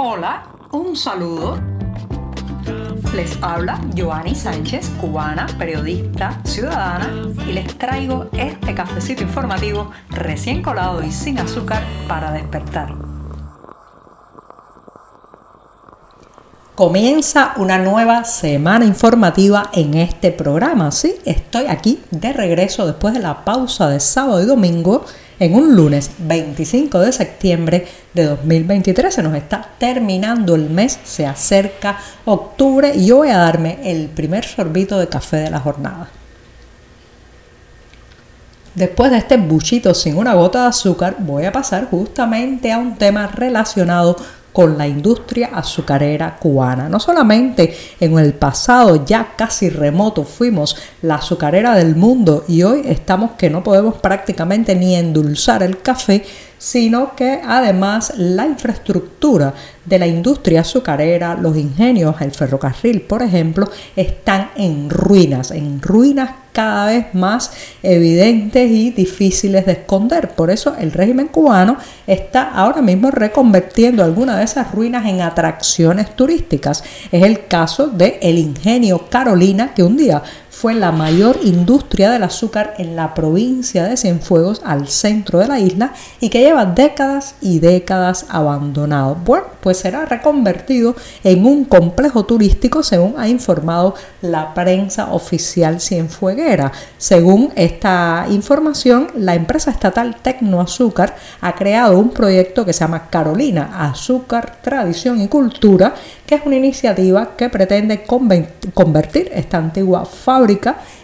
Hola, un saludo. Les habla Joanny Sánchez, cubana, periodista, ciudadana, y les traigo este cafecito informativo recién colado y sin azúcar para despertar. Comienza una nueva semana informativa en este programa. Sí, estoy aquí de regreso después de la pausa de sábado y domingo en un lunes 25 de septiembre de 2023. Se nos está terminando el mes, se acerca octubre y yo voy a darme el primer sorbito de café de la jornada. Después de este buchito sin una gota de azúcar, voy a pasar justamente a un tema relacionado con la industria azucarera cubana. No solamente en el pasado ya casi remoto fuimos la azucarera del mundo y hoy estamos que no podemos prácticamente ni endulzar el café, sino que además la infraestructura de la industria azucarera, los ingenios, el ferrocarril, por ejemplo, están en ruinas, en ruinas cada vez más evidentes y difíciles de esconder. Por eso el régimen cubano está ahora mismo reconvertiendo algunas de esas ruinas en atracciones turísticas. Es el caso de el ingenio Carolina que un día fue la mayor industria del azúcar en la provincia de Cienfuegos, al centro de la isla, y que lleva décadas y décadas abandonado. Bueno, pues será reconvertido en un complejo turístico, según ha informado la prensa oficial cienfueguera. Según esta información, la empresa estatal Tecnoazúcar ha creado un proyecto que se llama Carolina, Azúcar, Tradición y Cultura, que es una iniciativa que pretende convertir esta antigua fábrica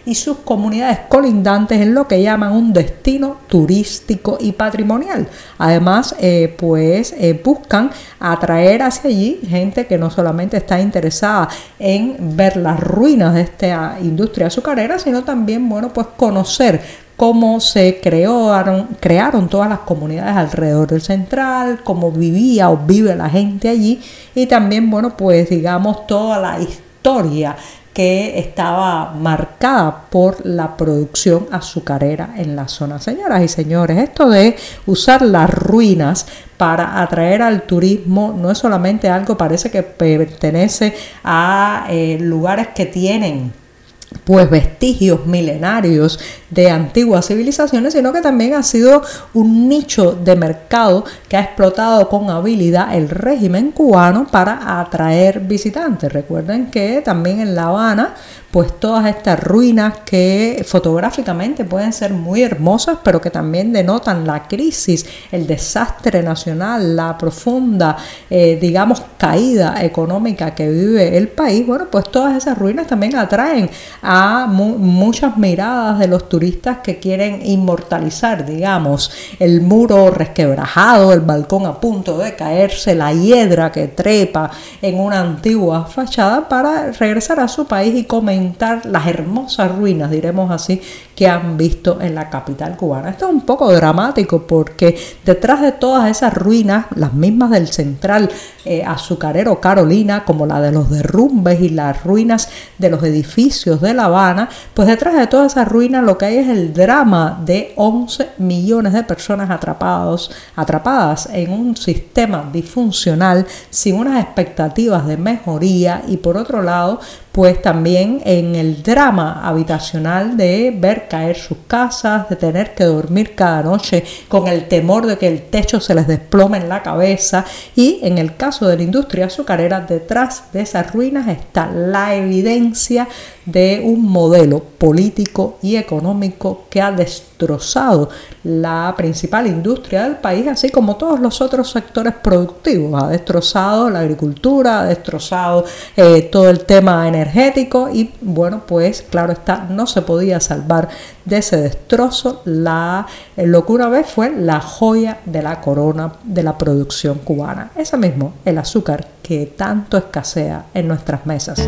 y sus comunidades colindantes en lo que llaman un destino turístico y patrimonial. Además, eh, pues eh, buscan atraer hacia allí gente que no solamente está interesada en ver las ruinas de esta industria azucarera, sino también, bueno, pues conocer cómo se crearon, crearon todas las comunidades alrededor del central, cómo vivía o vive la gente allí y también, bueno, pues digamos toda la historia que estaba marcada por la producción azucarera en la zona. Señoras y señores, esto de usar las ruinas para atraer al turismo no es solamente algo, parece que pertenece a eh, lugares que tienen pues vestigios milenarios de antiguas civilizaciones, sino que también ha sido un nicho de mercado que ha explotado con habilidad el régimen cubano para atraer visitantes. Recuerden que también en La Habana pues todas estas ruinas que fotográficamente pueden ser muy hermosas, pero que también denotan la crisis, el desastre nacional, la profunda, eh, digamos, caída económica que vive el país, bueno, pues todas esas ruinas también atraen a muchas miradas de los turistas que quieren inmortalizar, digamos, el muro resquebrajado, el balcón a punto de caerse, la hiedra que trepa en una antigua fachada para regresar a su país y comenzar las hermosas ruinas, diremos así, que han visto en la capital cubana. Esto es un poco dramático porque detrás de todas esas ruinas, las mismas del central eh, azucarero Carolina, como la de los derrumbes y las ruinas de los edificios de La Habana, pues detrás de todas esas ruinas lo que hay es el drama de 11 millones de personas atrapados, atrapadas en un sistema disfuncional sin unas expectativas de mejoría y por otro lado, pues también en el drama habitacional de ver caer sus casas, de tener que dormir cada noche con el temor de que el techo se les desplome en la cabeza y en el caso de la industria azucarera detrás de esas ruinas está la evidencia de un modelo político y económico que ha destrozado la principal industria del país, así como todos los otros sectores productivos. Ha destrozado la agricultura, ha destrozado eh, todo el tema energético y bueno, pues claro está, no se podía salvar de ese destrozo la, eh, lo que una vez fue la joya de la corona de la producción cubana. Ese mismo, el azúcar que tanto escasea en nuestras mesas.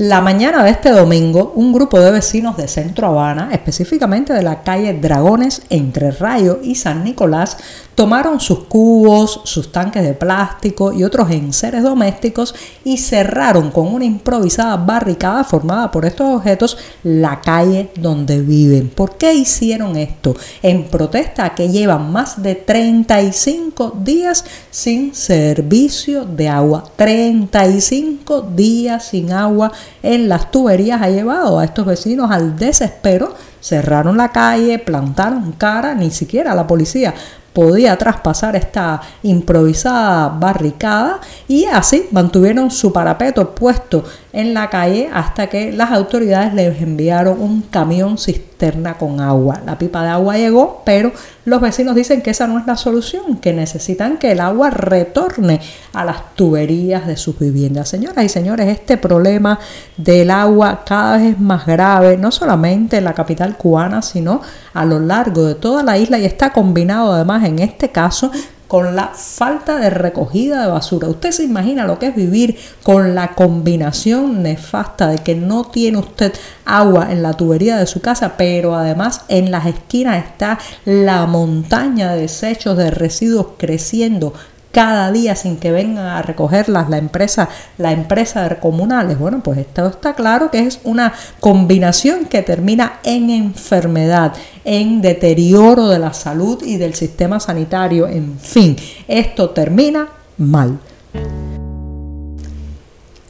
La mañana de este domingo, un grupo de vecinos de Centro Habana, específicamente de la calle Dragones entre Rayo y San Nicolás, tomaron sus cubos, sus tanques de plástico y otros enseres domésticos y cerraron con una improvisada barricada formada por estos objetos la calle donde viven. ¿Por qué hicieron esto? En protesta a que llevan más de 35 días sin servicio de agua. 35 días sin agua en las tuberías ha llevado a estos vecinos al desespero cerraron la calle, plantaron cara, ni siquiera la policía podía traspasar esta improvisada barricada y así mantuvieron su parapeto puesto en la calle hasta que las autoridades les enviaron un camión cisterna con agua. La pipa de agua llegó, pero los vecinos dicen que esa no es la solución, que necesitan que el agua retorne a las tuberías de sus viviendas. Señoras y señores, este problema del agua cada vez es más grave, no solamente en la capital cubana, sino a lo largo de toda la isla y está combinado además en este caso con la falta de recogida de basura. Usted se imagina lo que es vivir con la combinación nefasta de que no tiene usted agua en la tubería de su casa, pero además en las esquinas está la montaña de desechos de residuos creciendo cada día sin que vengan a recogerlas la empresa, la empresa de comunales. Bueno, pues esto está claro que es una combinación que termina en enfermedad, en deterioro de la salud y del sistema sanitario, en fin, esto termina mal.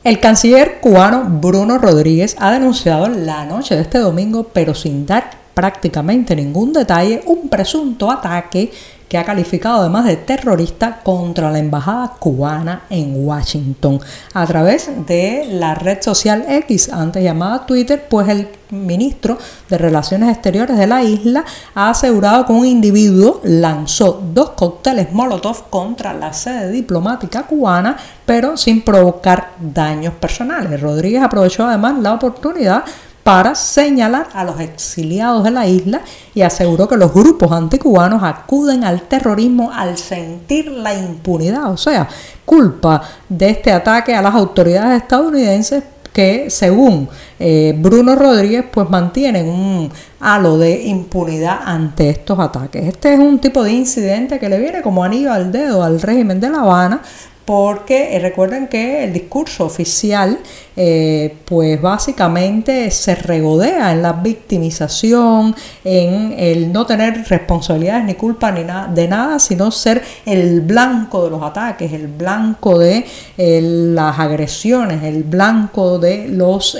El canciller cubano Bruno Rodríguez ha denunciado la noche de este domingo, pero sin dar prácticamente ningún detalle, un presunto ataque que ha calificado además de terrorista contra la embajada cubana en Washington. A través de la red social X, antes llamada Twitter, pues el ministro de Relaciones Exteriores de la isla ha asegurado que un individuo lanzó dos cócteles Molotov contra la sede diplomática cubana, pero sin provocar daños personales. Rodríguez aprovechó además la oportunidad para señalar a los exiliados de la isla y aseguró que los grupos anticubanos acuden al terrorismo al sentir la impunidad, o sea, culpa de este ataque a las autoridades estadounidenses que según eh, Bruno Rodríguez pues mantienen un halo de impunidad ante estos ataques. Este es un tipo de incidente que le viene como anillo al dedo al régimen de La Habana porque eh, recuerden que el discurso oficial eh, pues básicamente se regodea en la victimización, en el no tener responsabilidades ni culpa ni nada de nada, sino ser el blanco de los ataques, el blanco de eh, las agresiones, el blanco de los,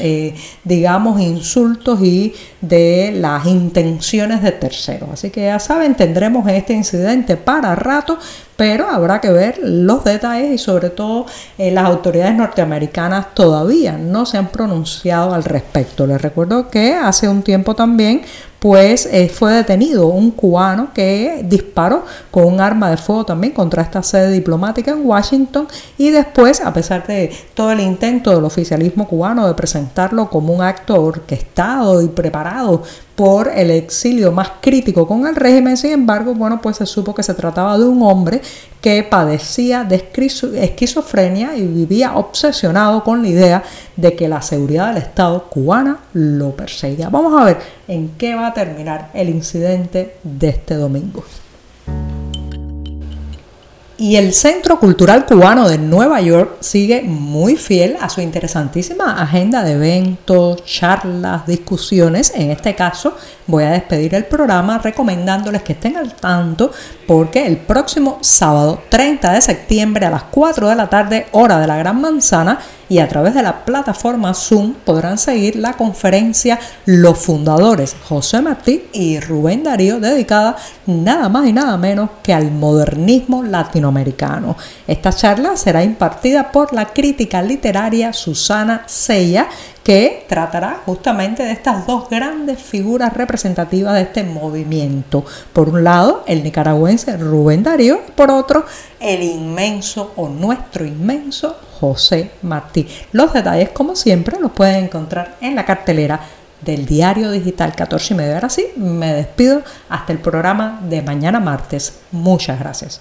digamos, insultos y de las intenciones de terceros. Así que ya saben, tendremos este incidente para rato, pero habrá que ver los detalles y sobre todo eh, las autoridades norteamericanas todavía no se han pronunciado al respecto. Les recuerdo que hace un tiempo también pues eh, fue detenido un cubano que disparó con un arma de fuego también contra esta sede diplomática en Washington y después, a pesar de todo el intento del oficialismo cubano de presentarlo como un acto orquestado y preparado por el exilio más crítico con el régimen, sin embargo, bueno, pues se supo que se trataba de un hombre que padecía de esquizofrenia y vivía obsesionado con la idea de que la seguridad del Estado cubana lo perseguía. Vamos a ver en qué va a terminar el incidente de este domingo. Y el Centro Cultural Cubano de Nueva York sigue muy fiel a su interesantísima agenda de eventos, charlas, discusiones. En este caso, voy a despedir el programa recomendándoles que estén al tanto porque el próximo sábado 30 de septiembre a las 4 de la tarde, hora de la Gran Manzana, y a través de la plataforma Zoom podrán seguir la conferencia Los Fundadores José Martí y Rubén Darío dedicada nada más y nada menos que al modernismo latinoamericano. Esta charla será impartida por la crítica literaria Susana Sella que tratará justamente de estas dos grandes figuras representativas de este movimiento. Por un lado, el nicaragüense Rubén Darío, por otro, el inmenso o nuestro inmenso José Martí. Los detalles, como siempre, los pueden encontrar en la cartelera del diario digital 14 y medio. Ahora me despido hasta el programa de mañana martes. Muchas gracias.